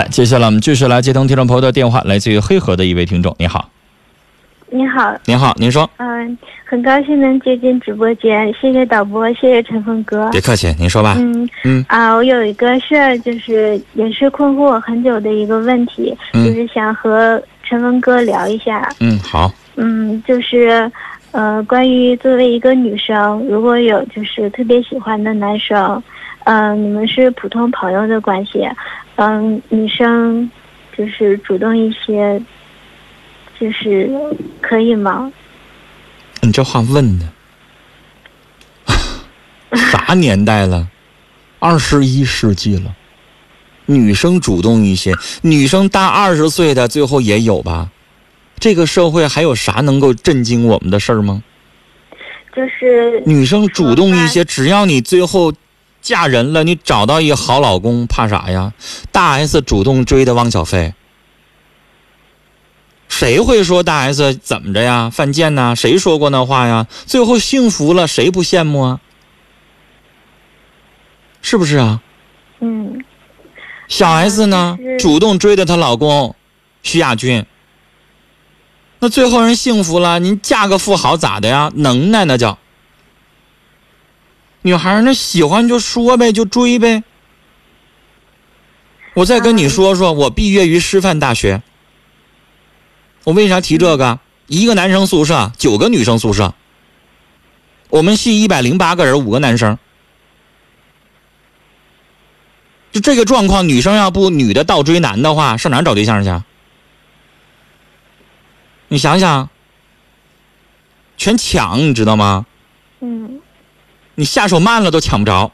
来，接下来我们继续来接通听众朋友的电话，来自于黑河的一位听众，你好，你好，您好，您说，嗯、很高兴能接进直播间，谢谢导播，谢谢陈峰哥。别客气，您说吧。嗯嗯啊，我有一个事儿，就是也是困惑我很久的一个问题，嗯就是想和陈峰哥聊一下。嗯，好，嗯，就是呃，关于作为一个女生，如果有就是特别喜欢的男生，嗯、你们是普通朋友的关系，嗯、女生就是主动一些，就是可以吗？你这话问的，啥年代了？二十一世纪了，女生主动一些，女生大二十岁的最后也有吧？这个社会还有啥能够震惊我们的事儿吗？就是女生主动一些，只要你最后嫁人了，你找到一个好老公，怕啥呀？大 S 主动追的汪小菲，谁会说大 S 怎么着呀？犯贱呐？谁说过那话呀？最后幸福了，谁不羡慕啊？是不是啊？嗯，小 S 呢是，主动追的她老公徐亚军。那最后人幸福了，您嫁个富豪咋的呀？能耐那叫。女孩儿那喜欢就说呗，就追呗。我再跟你说说，我毕业于师范大学。我为啥提这个？一个男生宿舍，九个女生宿舍。我们系一百零八个人，五个男生。就这个状况，女生要不女的倒追男的话，上哪儿找对象去啊？你想想，全抢，你知道吗？嗯你下手慢了都抢不着。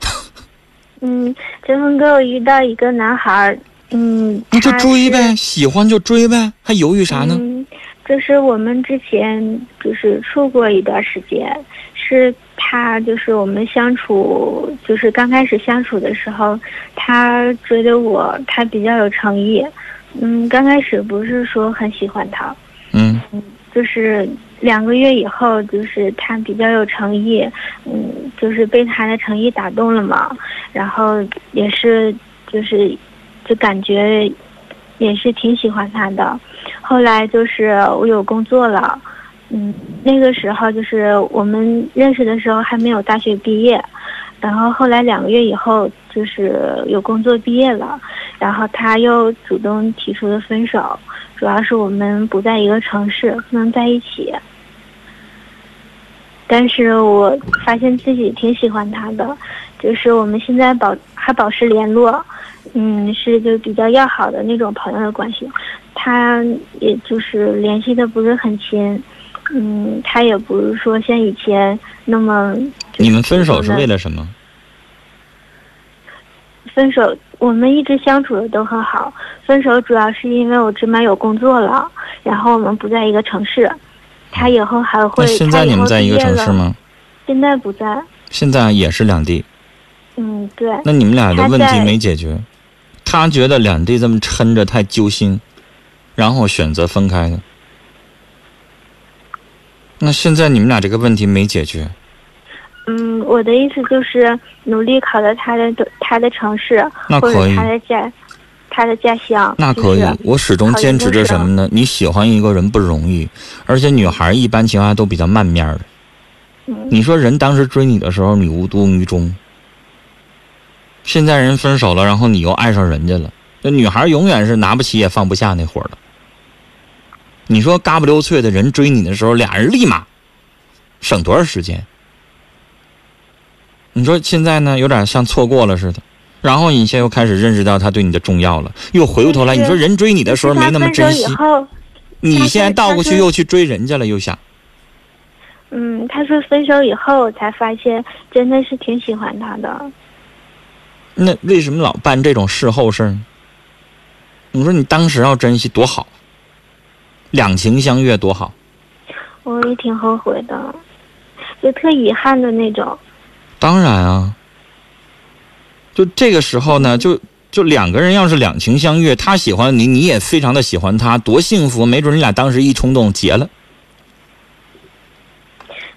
嗯，陈峰哥，我遇到一个男孩儿，嗯，你就追呗，喜欢就追呗，还犹豫啥呢？嗯，就是我们之前就是处过一段时间，是他就是我们相处，就是刚开始相处的时候，他追的我，他比较有诚意。嗯，刚开始不是说很喜欢他，嗯就是两个月以后，就是他比较有诚意，嗯，就是被他的诚意打动了嘛，然后也是就是就感觉也是挺喜欢他的。后来就是我有工作了，嗯，那个时候就是我们认识的时候还没有大学毕业，然后后来两个月以后就是有工作毕业了，然后他又主动提出了分手。主要是我们不在一个城市，不能在一起。但是我发现自己挺喜欢他的，就是我们现在保还保持联络，嗯，是就比较要好的那种朋友的关系。他也就是联系的不是很亲，嗯，他也不是说像以前那么。你们分手是为了了什么？分手，我们一直相处的都很好。分手主要是因为我这边有工作了，然后我们不在一个城市。他以后还会。那现在你们在一个城市？吗？现在不在。现在也是两地。嗯，对。那你们俩的问题没解决，他觉得两地这么抻着太揪心，然后选择分开的。那现在你们俩这个问题没解决，嗯，我的意思就是努力考到他的他的城市那可以他的家他的家乡。那可以就是。我始终坚持着什么呢？你喜欢一个人不容易，而且女孩一般情况下都比较慢面儿的。嗯你说人当时追你的时候，你无动于衷。现在人分手了，然后你又爱上人家了，那女孩永远是拿不起也放不下那会儿的。你说嘎不溜脆的人追你的时候，俩人立马省多少时间？你说现在呢，有点像错过了似的。然后你现在又开始认识到他对你的重要了，又回过头来，你说人追你的时候没那么珍惜你现在倒过去又去追人家了，又想。嗯，他说分手以后才发现真的是挺喜欢他的。那为什么老办这种事后事儿呢？你说你当时要珍惜多好，两情相悦多好。我也挺后悔的，就特遗憾的那种。当然啊，就这个时候呢，就就两个人要是两情相悦，他喜欢你，你也非常的喜欢他，多幸福！没准你俩当时一冲动结了。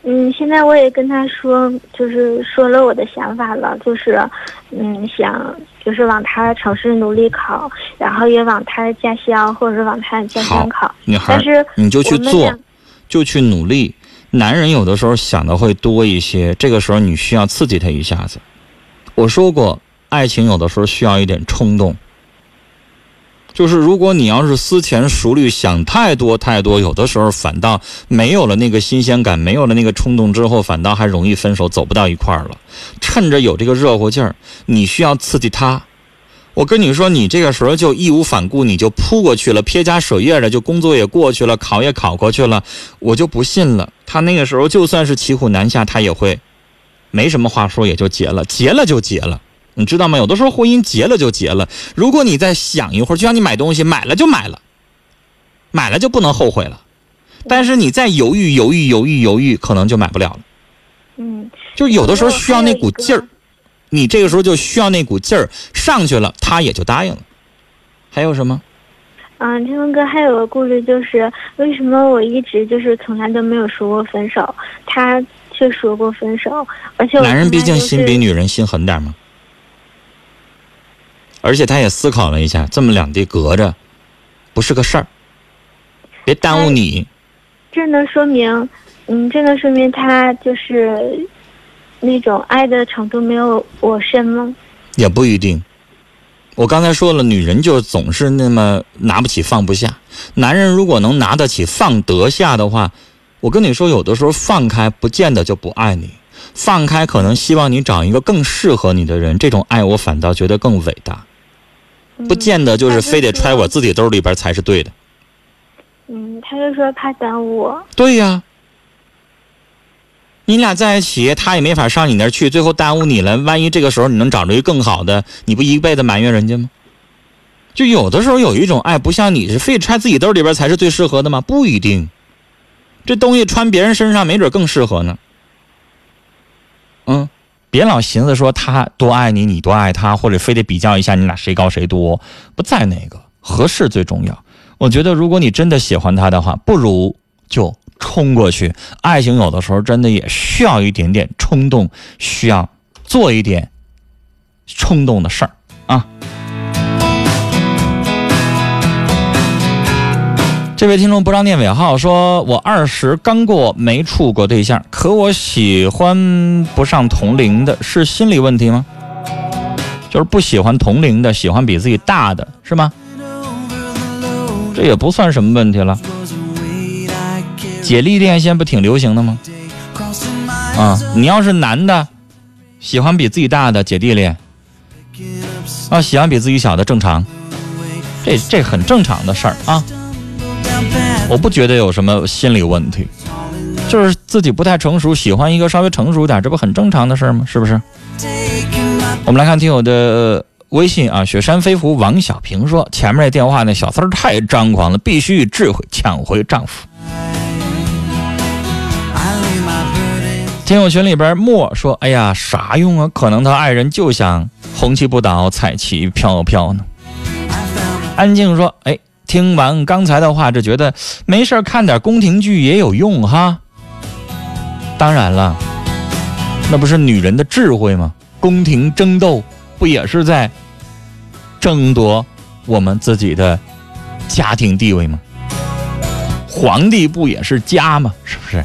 嗯，现在我也跟他说，就是说了我的想法了，就是，嗯，想就是往他的城市努力考，然后也往他的家乡或者往他的家乡考。女孩，但是你就去做就去努力。男人有的时候想的会多一些，这个时候你需要刺激他一下子。我说过，爱情有的时候需要一点冲动。就是如果你要是思前熟虑，想太多太多，有的时候反倒没有了那个新鲜感，没有了那个冲动之后，反倒还容易分手，走不到一块儿了。趁着有这个热乎劲儿，你需要刺激他。我跟你说，你这个时候就义无反顾，你就扑过去了，撇家舍业的，就工作也过去了，考也考过去了，我就不信了。他那个时候就算是骑虎难下，他也会没什么话说，也就结了，结了就结了。你知道吗？有的时候婚姻结了就结了。如果你再想一会儿，就像你买东西，买了就买了，买了就不能后悔了。但是你再犹豫犹豫犹豫犹豫，可能就买不了了。嗯，就有的时候需要那股劲儿你这个时候就需要那股劲儿上去了，他也就答应了。还有什么？嗯，天文哥还有个故事就是，为什么我一直就是从来都没有说过分手，他却说过分手，而且我男人毕竟心比女人心狠点儿嘛。而且他也思考了一下，这么两地隔着，不是个事儿，别耽误你。这能说明，嗯，这能说明他就是那种爱的程度没有我深吗？也不一定。我刚才说了，女人就总是那么拿不起放不下。男人如果能拿得起放得下的话，我跟你说，有的时候放开不见得就不爱你，放开可能希望你找一个更适合你的人。这种爱我反倒觉得更伟大，嗯、不见得就是非得揣我自己兜里边才是对的。嗯，他就说怕耽误我。对呀，你俩在一起，他也没法上你那儿去，最后耽误你了。万一这个时候你能找着一个更好的，你不一辈子埋怨人家吗？就有的时候有一种爱，不像你是非揣自己兜里边才是最适合的吗？不一定，这东西穿别人身上没准更适合呢。嗯，别老寻思说他多爱你，你多爱他，或者非得比较一下你俩谁高谁多，不在那个合适最重要。我觉得，如果你真的喜欢他的话，不如就冲过去。爱情有的时候真的也需要一点点冲动，需要做一点冲动的事儿这位听众不让念尾号，说我二十刚过，没处过对象，可我喜欢不上同龄的，是心理问题吗？就是不喜欢同龄的，喜欢比自己大的，是吗？这也不算什么问题了。姐弟恋现在不挺流行的吗？啊，你要是男的，喜欢比自己大的姐弟恋，啊，喜欢比自己小的正常，这这很正常的事儿啊。我不觉得有什么心理问题，就是自己不太成熟，喜欢一个稍微成熟点，这不很正常的事儿吗？是不是？我们来看听友的微信啊，雪山飞狐王小平说，前面那电话那小三儿太张狂了，必须智慧抢回丈夫。听友群里边莫说，哎呀，啥用啊？可能他爱人就想红旗不倒，彩旗飘飘呢。安静说，哎，听完刚才的话，就觉得没事看点宫廷剧也有用哈。当然了，那不是女人的智慧吗？宫廷争斗不也是在争夺我们自己的家庭地位吗？皇帝不也是家吗？是不是？